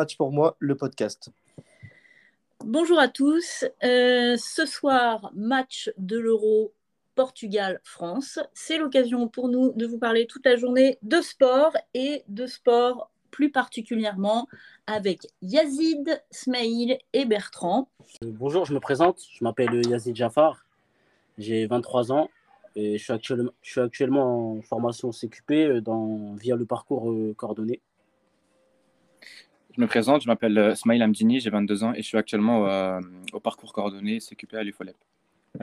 Match pour moi, le podcast. Bonjour à tous. Euh, ce soir, match de l'Euro Portugal-France. C'est l'occasion pour nous de vous parler toute la journée de sport et de sport plus particulièrement avec Yazid, Smaïl et Bertrand. Bonjour, je me présente. Je m'appelle Yazid Jafar. J'ai 23 ans et je suis actuellement, je suis actuellement en formation CQP dans, via le parcours euh, coordonné. Je me présente, je m'appelle euh, Smaïl Amdini, j'ai 22 ans et je suis actuellement euh, au parcours coordonné CQP à l'UFOLEP.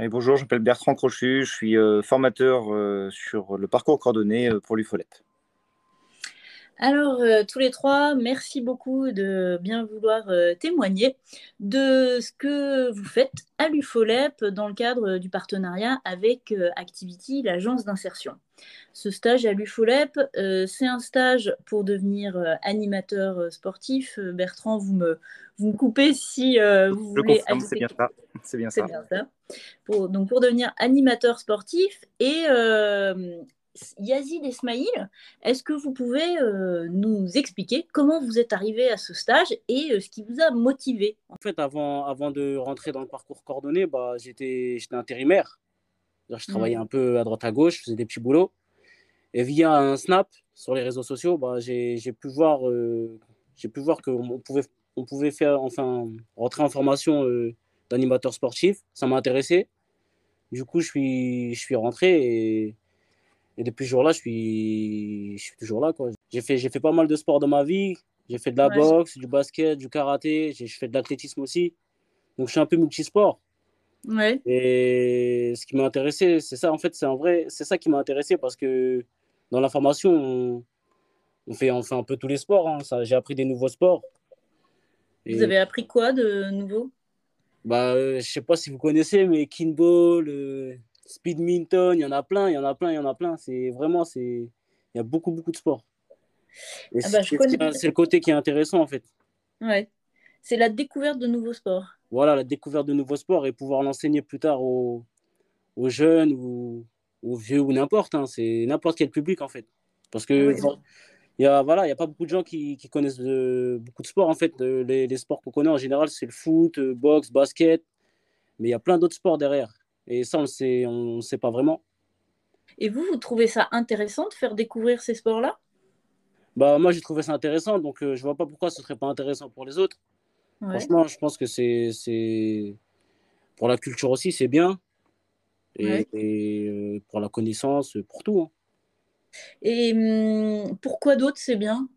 bonjour, je m'appelle Bertrand Crochu, je suis formateur sur le parcours coordonné pour l'UFOLEP. Alors, euh, tous les trois, merci beaucoup de bien vouloir euh, témoigner de ce que vous faites à l'UFOLEP dans le cadre du partenariat avec euh, Activity, l'agence d'insertion. Ce stage à l'UFOLEP, c'est un stage pour devenir animateur sportif. Bertrand, vous me, vous me coupez si vous voulez. C'est bien ça. C'est bien ça. donc, pour devenir animateur sportif et Yazid Esmaïl, est-ce que vous pouvez euh, nous expliquer comment vous êtes arrivé à ce stage et euh, ce qui vous a motivé? En fait, avant, avant de rentrer dans le parcours coordonné, bah, j'étais intérimaire. Je travaillais mm. un peu à droite à gauche, je faisais des petits boulots. Et via un snap sur les réseaux sociaux, bah, j'ai pu voir, euh, j'ai pu voir qu'on pouvait, on pouvait faire, enfin, rentrer en formation d'animateur sportif. Ça m'a intéressé. Du coup, je suis, je suis rentré et et depuis ce jour-là, je suis, je suis toujours là. J'ai fait, fait pas mal de sport dans ma vie. J'ai fait de la boxe, du basket, du karaté. J'ai fait de l'athlétisme aussi. Donc, je suis un peu multisport. Ouais. Et ce qui m'a intéressé, c'est ça, en fait, c'est en vrai, c'est ça qui m'a intéressé parce que dans la formation, on, fait, on fait un peu tous les sports. Hein. J'ai appris des nouveaux sports. Vous avez appris quoi de nouveau? Bah, euh, Je sais pas si vous connaissez, mais kinball, euh, speedminton, il y en a plein, il y en a plein, il y en a plein. C'est vraiment, c'est, il y a beaucoup, beaucoup de sports. Ah bah, c'est le côté qui est intéressant en fait. Ouais. C'est la découverte de nouveaux sports. Voilà, la découverte de nouveaux sports et pouvoir l'enseigner plus tard aux, aux jeunes ou aux vieux ou n'importe. Hein. C'est n'importe quel public en fait. Parce que il y a voilà, il y a pas beaucoup de gens qui, qui connaissent beaucoup de sports en fait. les, les, sports qu'on connaît en général, c'est le foot, euh, boxe, basket, mais il y a plein d'autres sports derrière. Et ça, on ne sait, on sait pas vraiment. Et vous, vous trouvez ça intéressant de faire découvrir ces sports-là? Bah, Moi, j'ai trouvé ça intéressant, donc euh, je ne vois pas pourquoi ce ne serait pas intéressant pour les autres. Franchement, je pense que c'est. Pour la culture aussi, c'est bien. Et, euh, pour la connaissance, pour tout. Hein. Et hum, pourquoi d'autres, c'est bien?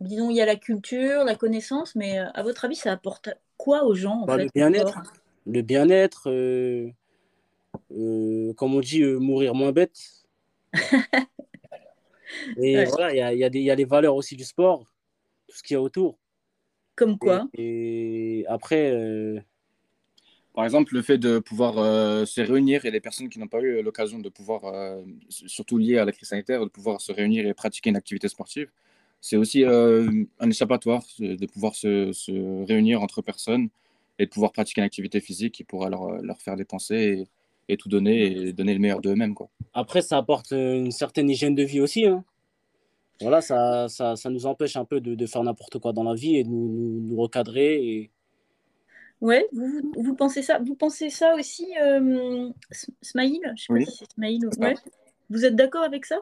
Disons, il y a la culture, la connaissance, mais euh, à votre avis, ça apporte quoi aux gens en bah, Le bien-être. Le bien-être, euh, comme on dit, euh, mourir moins bête. et voilà, il y a, y, a les valeurs aussi du sport, tout ce qu'il y a autour. Comme quoi et, après. Euh, Par exemple, le fait de pouvoir se réunir et les personnes qui n'ont pas eu l'occasion de pouvoir, surtout lié à la crise sanitaire, de pouvoir se réunir et pratiquer une activité sportive, c'est aussi un échappatoire de pouvoir se, se, réunir entre personnes et de pouvoir pratiquer une activité physique qui pourra leur, leur faire dépenser et, et tout donner et donner le meilleur d'eux-mêmes. Quoi. Après, ça apporte une certaine hygiène de vie aussi. Hein. Voilà, ça, ça, ça, nous empêche un peu de, de faire n'importe quoi dans la vie et de nous, nous, recadrer. Et... Ouais, vous, vous, pensez ça Vous pensez ça aussi, euh, Smaïl? Je sais pas si c'est Smaïl. Ouais. Vous êtes d'accord avec ça?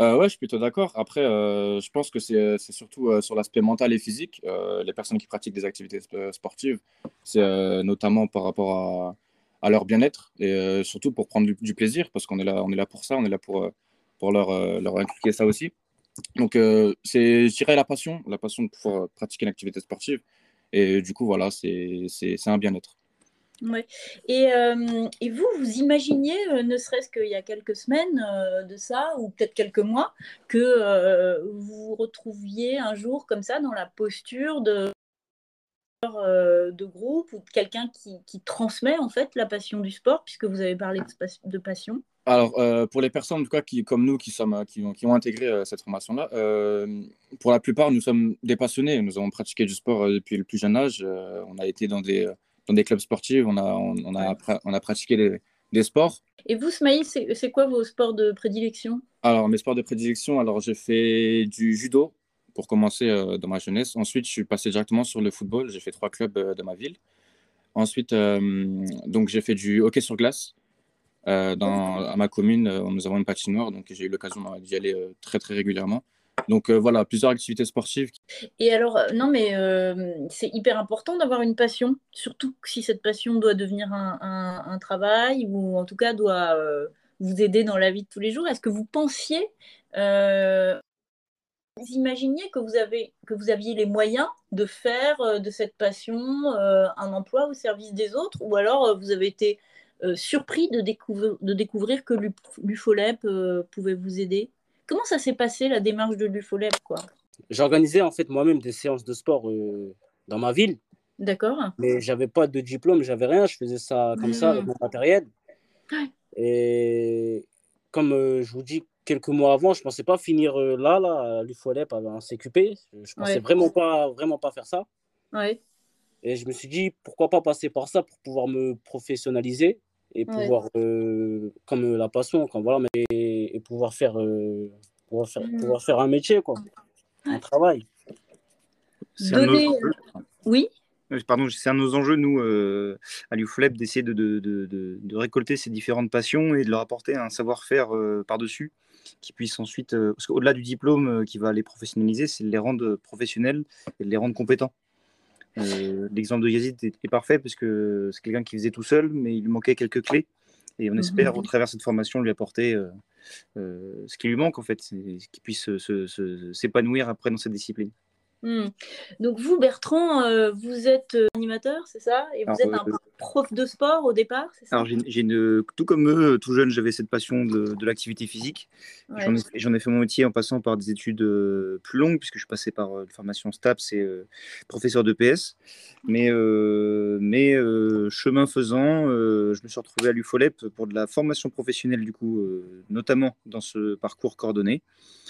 Euh, ouais, je suis plutôt d'accord. Après, euh, je pense que c'est surtout euh, sur l'aspect mental et physique. les personnes qui pratiquent des activités sportives, c'est notamment par rapport à, à leur bien-être et euh, surtout pour prendre du, plaisir parce qu'on est là, on est là pour ça, on est là pour, euh, pour leur, euh, leur inculquer ça aussi. Donc, c'est, je dirais, la passion, la passion de pouvoir pratiquer une activité sportive. Et du coup, voilà, c'est, c'est, c'est un bien-être. Ouais. Et, et, vous, vous imaginiez, ne serait-ce qu'il y a quelques semaines de ça, ou peut-être quelques mois, que vous vous retrouviez un jour comme ça dans la posture de de groupe ou quelqu'un qui, transmet en fait la passion du sport, puisque vous avez parlé de, passion? Alors, euh, pour les personnes en tout cas, qui, comme nous qui, sommes, qui, ont, qui ont intégré euh, cette formation-là, pour la plupart, nous sommes des passionnés. Nous avons pratiqué du sport depuis le plus jeune âge. on a été dans des, dans des clubs sportifs, on a, on, a, on a pratiqué des, des sports. Et vous, Smaïl, c'est quoi vos sports de prédilection? Alors, mes sports de prédilection, alors j'ai fait du judo pour commencer dans ma jeunesse. Ensuite, je suis passé directement sur le football. J'ai fait trois clubs de ma ville. Ensuite, donc j'ai fait du hockey sur glace. dans, à ma commune, nous avons une patinoire, donc j'ai eu l'occasion d'y aller très très régulièrement. Donc voilà, plusieurs activités sportives. Et alors, non, mais c'est hyper important d'avoir une passion, surtout si cette passion doit devenir un, un, travail ou en tout cas doit vous aider dans la vie de tous les jours. Est-ce que vous pensiez, euh, imaginiez que vous, avez, que vous aviez les moyens de faire euh, de cette passion euh, un emploi au service des autres? Ou alors vous avez été surpris de, découvrir, de découvrir que l'UFOLEP pouvait vous aider? Comment ça s'est passé la démarche de l'UFOLEP J'organisais en fait moi-même des séances de sport dans ma ville. D'accord. Mais j'avais pas de diplôme, j'avais rien, je faisais ça comme ça avec mmh. mon matériel. Et comme euh, je vous dis, quelques mois avant, je ne pensais pas finir euh, là, là, à l'UFOLEP, un CQP. Je ne pensais vraiment, pas, vraiment pas faire ça. Et je me suis dit, pourquoi pas passer par ça pour pouvoir me professionnaliser et pouvoir, euh, comme la passion, comme, voilà, mais, et pouvoir faire, pouvoir, faire, mmh. pouvoir faire un métier, quoi, un travail. Donner... Oui Pardon, c'est un de nos enjeux, nous, euh, à l'UFLEP, d'essayer de, de, de, de, récolter ces différentes passions et de leur apporter un savoir-faire euh, par-dessus qui puisse ensuite, euh, parce qu'au-delà du diplôme qui va les professionnaliser, c'est de les rendre professionnels et de les rendre compétents. L'exemple de Yazid est, parfait parce que c'est quelqu'un qui faisait tout seul, mais il manquait quelques clés. Et on mmh espère, au travers de cette formation, lui apporter ce qui lui manque, en fait, qu'il puisse s'épanouir après dans cette discipline. Hmm. Donc vous, Bertrand, euh, vous êtes euh, animateur, c'est ça? Et vous êtes un euh, prof de sport au départ, c'est ça? Alors j'ai tout comme eux, tout jeune, j'avais cette passion de, l'activité physique. J'en ai, fait mon métier en passant par des études plus longues, puisque je suis passé par une formation STAPS et professeur de PS. Mais, mais chemin faisant, je me suis retrouvé à l'UFOLEP pour de la formation professionnelle, du coup, notamment dans ce parcours coordonné,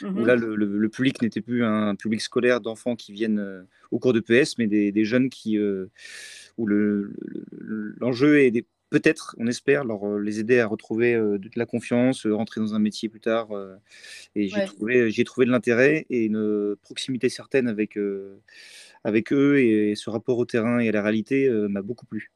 où là, mmh le public n'était plus un public scolaire d'enfants qui viennent euh, au cours de PS, mais des, jeunes qui, euh, où l'enjeu est peut-être, on espère, leur, euh, les aider à retrouver de la confiance, rentrer dans un métier plus tard. et j'ai trouvé, trouvé de l'intérêt et une proximité certaine avec, avec eux et, ce rapport au terrain et à la réalité m'a beaucoup plu.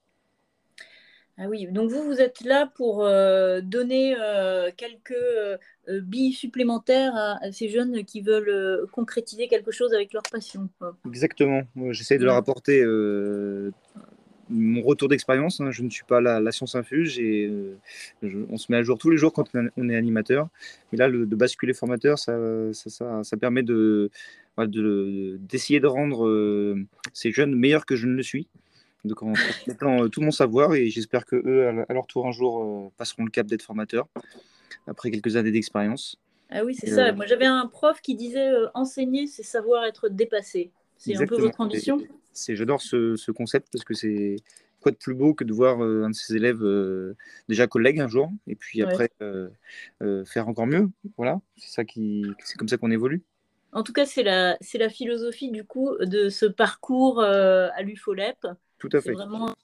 Ah oui, donc vous, vous êtes là pour euh, donner euh, quelques euh, billes supplémentaires à, ces jeunes qui veulent concrétiser quelque chose avec leur passion. Exactement. J'essaie de leur apporter mon retour d'expérience. Hein. Je ne suis pas la, la science infuse. Et, on se met à jour tous les jours quand on est animateur. Mais là, le, de basculer formateur, ça, ça, ça, permet de, d'essayer de, de rendre ces jeunes meilleurs que je ne le suis. Donc en euh, tout mon savoir et j'espère que eux, à leur tour un jour, euh, passeront le cap d'être formateurs après quelques années d'expérience. Ah oui, c'est ça. Euh, Moi, j'avais un prof qui disait enseigner, c'est savoir être dépassé. C'est un peu votre ambition. C'est, j'adore ce, ce, concept parce que c'est quoi de plus beau que de voir un de ses élèves déjà collègue un jour et puis après faire encore mieux. Voilà, c'est ça qui, c'est comme ça qu'on évolue. En tout cas, c'est la, c'est la philosophie du coup de ce parcours à l'UFOLEP. Tout à fait. vraiment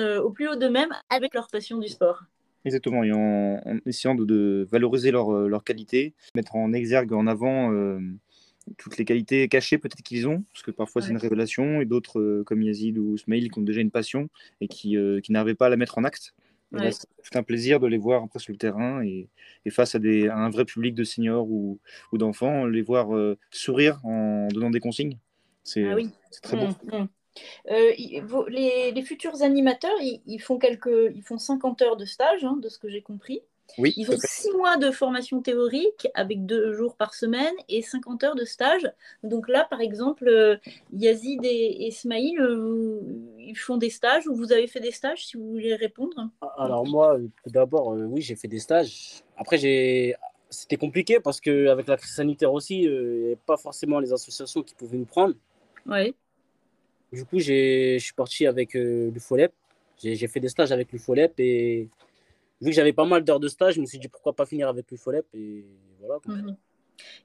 euh, au plus haut d'eux-mêmes avec leur passion du sport. Exactement, et en, essayant de, valoriser leur, euh, leur, qualité, mettre en exergue, en avant euh, toutes les qualités cachées peut-être qu'ils ont, parce que parfois c'est une révélation, et d'autres comme Yazid ou Smail qui ont déjà une passion et qui, qui n'arrivaient pas à la mettre en acte. C'est un plaisir de les voir après sur le terrain et, et face à, des, un vrai public de seniors ou, ou d'enfants, les voir sourire en donnant des consignes. C'est ah très beau. Mmh, mmh. Euh, les, futurs animateurs, ils, font quelques, ils font 50 heures de stage, hein, de ce que j'ai compris. Oui, ils ont 6 mois de formation théorique avec 2 jours par semaine et 50 heures de stage. Donc là, par exemple, euh, Yazid et, Ismail, euh, ils font des stages ou vous avez fait des stages si vous voulez répondre? Alors moi, d'abord, oui, j'ai fait des stages. Après, j'ai c'était compliqué parce qu'avec la crise sanitaire aussi, il n'y avait pas forcément les associations qui pouvaient nous prendre. Oui. Du coup, je suis parti avec euh, l'UFOLEP. J'ai fait des stages avec l'UFOLEP et vu que j'avais pas mal d'heures de stage, je me suis dit pourquoi pas finir avec l'UFOLEP et voilà. Mhm.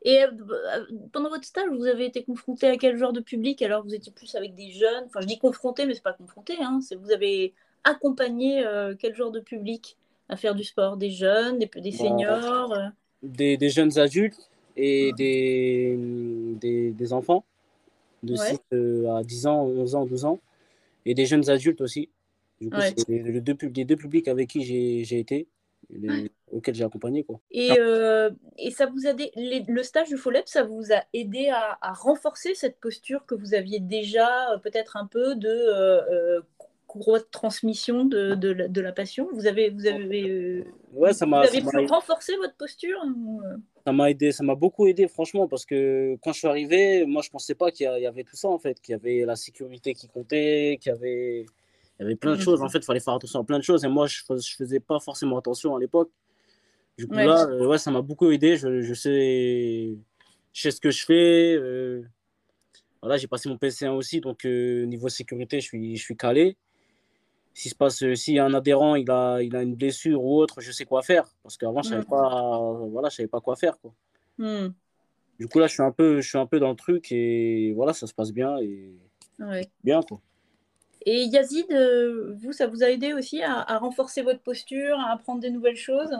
Et euh, euh, pendant votre stage, vous avez été confronté à quel genre de public? Alors, vous étiez plus avec des jeunes. Enfin, je dis confronté, mais c'est pas confronté. Hein. Vous avez accompagné quel genre de public à faire du sport? Des jeunes, des, des seniors des, des, jeunes adultes, et des, des, des enfants de 6 à 10 ans, 11 ans, 12 ans, et des jeunes adultes aussi. Du coup, c'est les, deux, les deux publics avec qui j'ai été, les, auxquels j'ai accompagné. Quoi. Et, euh, et ça vous a le stage du FOLEP, ça vous a aidé à, à, renforcer cette posture que vous aviez déjà, euh, peut-être un peu de euh, courroie de transmission de, de, de, la passion. Vous avez, vous avez, ouais, ça vous avez pu renforcer votre posture ça m'a aidé, ça m'a beaucoup aidé franchement parce que quand je suis arrivé, moi je pensais pas qu'il y avait tout ça en fait, qu'il y avait la sécurité qui comptait, qu'il y avait, il y avait plein de choses en fait, il fallait faire attention à plein de choses et moi je, je faisais pas forcément attention à l'époque. Du coup là, euh, ouais, ça m'a beaucoup aidé, je, je, sais, je sais ce que je fais. Euh, voilà, j'ai passé mon PC1 aussi, donc euh, niveau sécurité, je suis, je suis calé s'il se passe, euh, a un adhérent, il a, il a une blessure ou autre, je sais quoi faire. Parce qu'avant, je ne savais, pas, voilà, je savais pas quoi faire. Quoi. Mm. Du coup, là, je suis, un peu, je suis un peu dans le truc et voilà, ça se passe bien. Et... Bien, quoi. Et Yazid, euh, vous, ça vous a aidé aussi à, renforcer votre posture, à apprendre des nouvelles choses?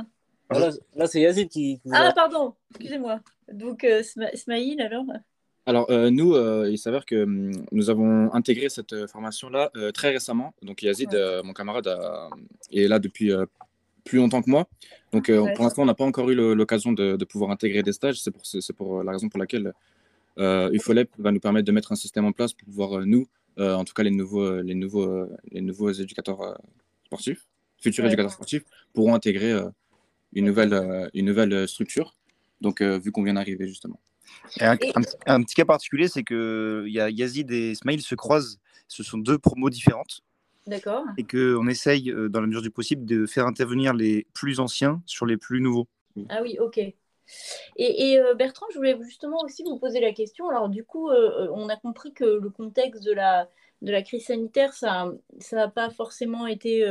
Là, c'est Yazid qui. ah, pardon, excusez-moi. Donc, euh, Smaïl, alors? Alors, euh, nous, euh, il s'avère que hum, nous avons intégré cette euh, formation-là très récemment. Donc, Yazid, mon camarade, est là depuis plus longtemps que moi. Donc, pour l'instant, on n'a pas encore eu l'occasion de, pouvoir intégrer des stages. C'est pour, pour, la raison pour laquelle UFOLEP va nous permettre de mettre un système en place pour pouvoir, nous, en tout cas les nouveaux, les nouveaux, les nouveaux éducateurs sportifs, futurs éducateurs sportifs, pourront intégrer une, nouvelle, une nouvelle structure. Donc, vu qu'on vient d'arriver, justement. Un, petit cas particulier, c'est que y a Yazid et Ismail se croisent. Ce sont deux promos différentes. D'accord. Et qu'on essaye, euh, dans la mesure du possible, de faire intervenir les plus anciens sur les plus nouveaux. Ah oui, ok. Et, euh, Bertrand, je voulais justement aussi vous poser la question. Alors, du coup, euh, on a compris que le contexte de la, de la crise sanitaire, ça n'a pas forcément été.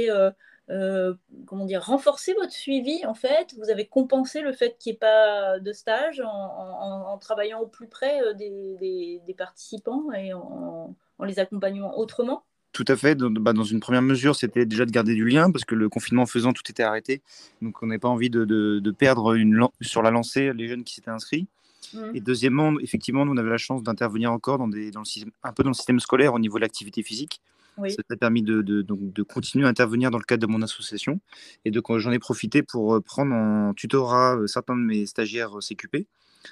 Euh, comment dire, renforcer votre suivi en fait Vous avez compensé le fait qu'il n'y ait pas de stage en, travaillant au plus près euh, des, participants et en, les accompagnant autrement? Tout à fait. Dans, bah, dans une première mesure, c'était déjà de garder du lien parce que le confinement faisant, tout était arrêté. Donc, on n'avait pas envie de, perdre une, sur la lancée les jeunes qui s'étaient inscrits. Mmh. Et deuxièmement, effectivement, nous, on avait la chance d'intervenir encore dans, des, dans le système, un peu dans le système scolaire au niveau de l'activité physique. Ça m'a permis de, de, de, continuer à intervenir dans le cadre de mon association et de j'en ai profité pour euh, prendre en tutorat euh, certains de mes stagiaires euh, CQP.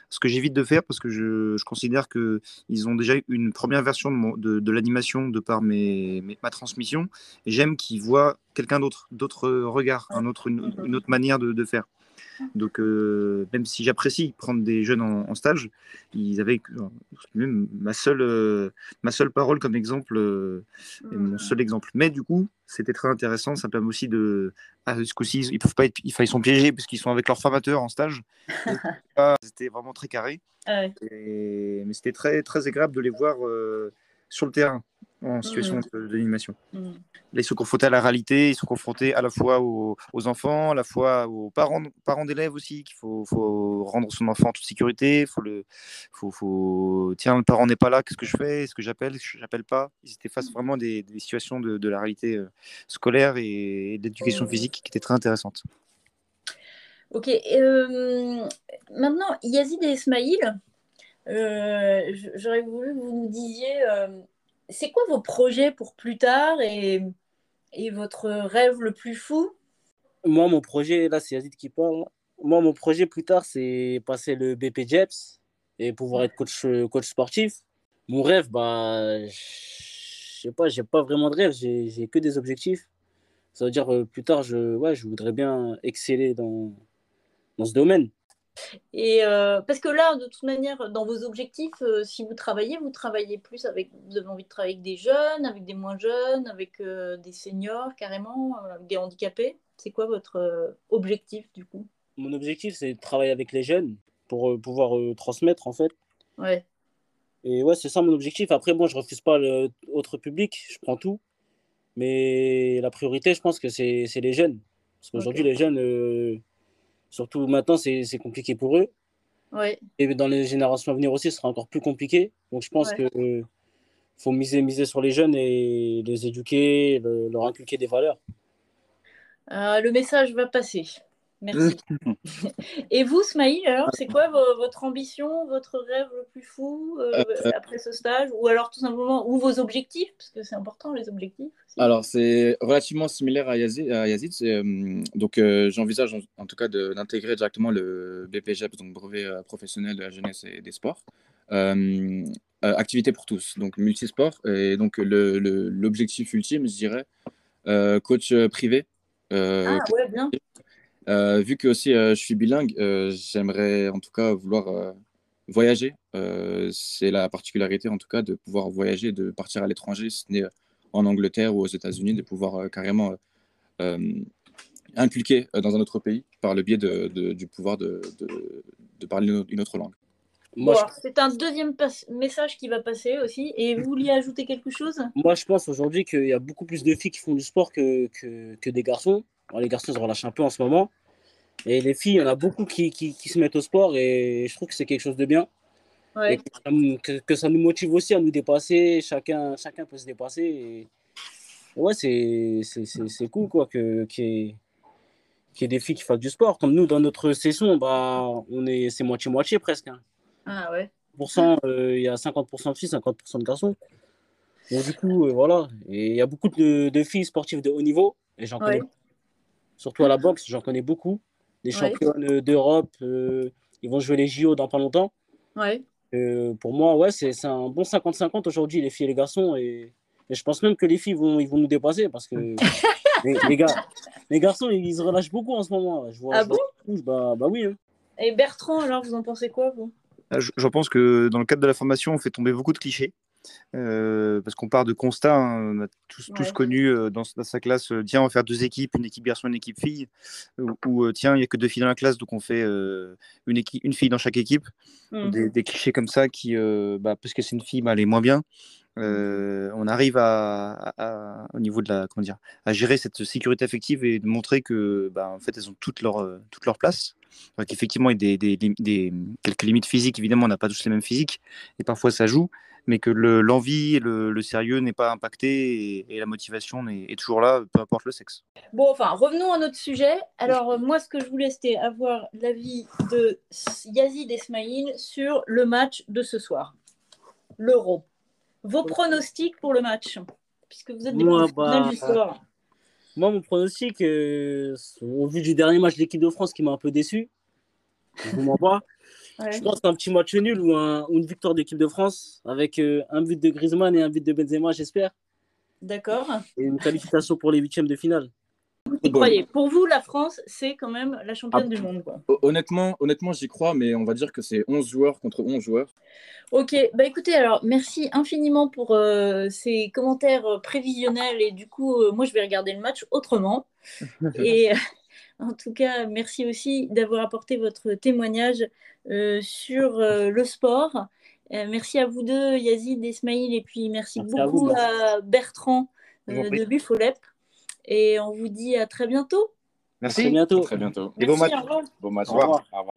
Ce que j'évite de faire parce que je, je considère qu'ils ont déjà une première version de, de, l'animation de par mes, ma transmission et j'aime qu'ils voient quelqu'un d'autre, d'autres regards, un autre, une, une autre manière de, faire. Donc, euh, même si j'apprécie prendre des jeunes en, stage, ils avaient même ma seule, euh, ma seule parole comme exemple, euh, mon seul exemple. Mais du coup, c'était très intéressant. Ça permet aussi de. Ah, ce coup-ci, ils peuvent pas être. Ils sont piégés parce qu'ils sont avec leur formateur en stage. c'était vraiment très carré. mais c'était très, très agréable de les voir sur le terrain en mmh. situation d'animation. Mmh. Là, ils sont confrontés à la réalité, ils sont confrontés à la fois aux, enfants, à la fois aux parents, parents d'élèves aussi, qu'il faut, faut, rendre son enfant en toute sécurité. Faut le, faut, faut... Tiens, le parent n'est pas là, qu'est-ce que je fais Est-ce que j'appelle Est-ce que j'appelle pas? Ils étaient face mmh. vraiment des, des situations de, de, la réalité euh, scolaire et, d'éducation physique qui étaient très intéressantes. Ok. Euh, maintenant, Yazid et Ismail, j'aurais voulu que vous nous disiez c'est quoi vos projets pour plus tard et, et votre rêve le plus fou? Moi, mon projet, là, c'est Yazid qui parle. Moi, mon projet plus tard, c'est passer le BP Jeps et pouvoir être coach, coach sportif. Mon rêve, bah, je sais pas, j'ai pas vraiment de rêve, j'ai que des objectifs. Ça veut dire, euh, plus tard, je, ouais, je voudrais bien exceller dans, dans ce domaine. Et euh, parce que là, de toute manière, dans vos objectifs, euh, si vous travaillez, vous travaillez plus avec, vous avez envie de travailler avec des jeunes, avec des moins jeunes, avec euh, des seniors carrément, avec des handicapés. C'est quoi votre objectif du coup? Mon objectif, c'est de travailler avec les jeunes pour pouvoir transmettre en fait. Ouais. Et ouais, c'est ça mon objectif. Après, moi, je refuse pas l'autre public, je prends tout. Mais la priorité, je pense que c'est les jeunes. Parce qu'aujourd'hui, les jeunes Surtout maintenant, c'est compliqué pour eux. Et dans les générations à venir aussi, ce sera encore plus compliqué. Donc je pense qu'il faut miser, miser sur les jeunes et les éduquer, leur inculquer des valeurs. Euh, le message va passer. Merci. Et vous, Smaïl, alors, c'est quoi votre ambition, votre rêve le plus fou euh, euh, après ce stage? Ou alors tout simplement, ou vos objectifs? Parce que c'est important, les objectifs. Alors, c'est relativement similaire à Yazid. À Yazid euh, donc, j'envisage en, tout cas d'intégrer directement le BPGEP, donc brevet professionnel de la jeunesse et des sports. activité pour tous, donc multisport. Et donc, l'objectif ultime, je dirais, coach privé. ah, ouais, bien. Euh, vu que aussi euh, je suis bilingue, euh, j'aimerais en tout cas vouloir voyager. c'est la particularité en tout cas de pouvoir voyager, de partir à l'étranger, si ce n'est en Angleterre ou aux États-Unis, de pouvoir carrément inculquer dans un autre pays par le biais de, du pouvoir de, de, parler une autre langue. C'est un deuxième message qui va passer aussi. Et vous vouliez ajouter quelque chose? Moi, je pense aujourd'hui qu'il y a beaucoup plus de filles qui font du sport que, que, que des garçons les garçons se relâchent un peu en ce moment. Et les filles, il y en a beaucoup qui, qui, se mettent au sport et je trouve que c'est quelque chose de bien. que, ça nous motive aussi à nous dépasser. Chacun, chacun peut se dépasser. Et... Ouais, c'est cool quoi, que, qu'il y, ait des filles qui fassent du sport. Comme nous, dans notre session, bah, on est, c'est moitié-moitié presque. Hein. Ah ouais. Euh, il y a 50% de filles, 50% de garçons. Donc, du coup, euh, voilà. Et il y a beaucoup de, de, filles sportives de haut niveau. Et j'en connais Surtout à la boxe, j'en connais beaucoup. Les championnes d'Europe, euh, ils vont jouer les JO dans pas longtemps. Ouais. Euh, pour moi, ouais, c'est un bon 50-50 aujourd'hui, les filles et les garçons. Et, je pense même que les filles vont, ils vont nous dépasser parce que les, gars, les garçons, ils se relâchent beaucoup en ce moment. Je vois, ah bon? bah, bah oui. Hein. Et Bertrand, alors, vous en pensez quoi, vous? Ah, je, pense que dans le cadre de la formation, on fait tomber beaucoup de clichés. Euh, parce qu'on part de constat, hein, on a tous, connu euh, dans, sa classe, euh, tiens, on va faire deux équipes, une équipe garçon, une équipe fille, ou tiens, il n'y a que deux filles dans la classe, donc on fait une, équipe, une fille dans chaque équipe. Mmh. Des, clichés comme ça qui, bah, parce que c'est une fille, bah, elle est moins bien. On arrive à, au niveau de la comment dire à gérer cette sécurité affective et de montrer que bah, en fait elles ont toutes leur toute leur place donc effectivement il y a des, des, des, quelques limites physiques évidemment on n'a pas tous les mêmes physiques et parfois ça joue mais que l'envie et le, sérieux n'est pas impacté et, la motivation est, toujours là, peu importe le sexe. Bon, enfin, revenons à notre sujet. Alors, euh, moi, ce que je voulais, c'était avoir l'avis de Yazid Esmaïl sur le match de ce soir, l'Euro. Vos pronostics pour le match, puisque vous êtes des moi, bah, du sport. Moi, mon pronostic, euh, au vu du dernier match de l'équipe de France qui m'a un peu déçu, je vous pas, je pense un petit match nul ou, une victoire d'équipe de France avec euh, un but de Griezmann et un but de Benzema, j'espère. D'accord. Et une qualification pour les huitièmes de finale. Vous croyez Pour vous, la France, c'est quand même la championne du monde. Quoi. Honnêtement, honnêtement j'y crois, mais on va dire que c'est 11 joueurs contre 11 joueurs. Ok, bah écoutez, alors merci infiniment pour euh, ces commentaires euh, prévisionnels et du coup, moi je vais regarder le match autrement. et en tout cas, merci aussi d'avoir apporté votre témoignage euh, sur euh, le sport. Euh, merci à vous deux, Yazid, Ismail, et puis merci, beaucoup à, Bertrand de Buffolep. Et on vous dit à très bientôt. Merci. À très bientôt. très bientôt. Et bon match. Au revoir. Bon match. Au revoir. Au revoir.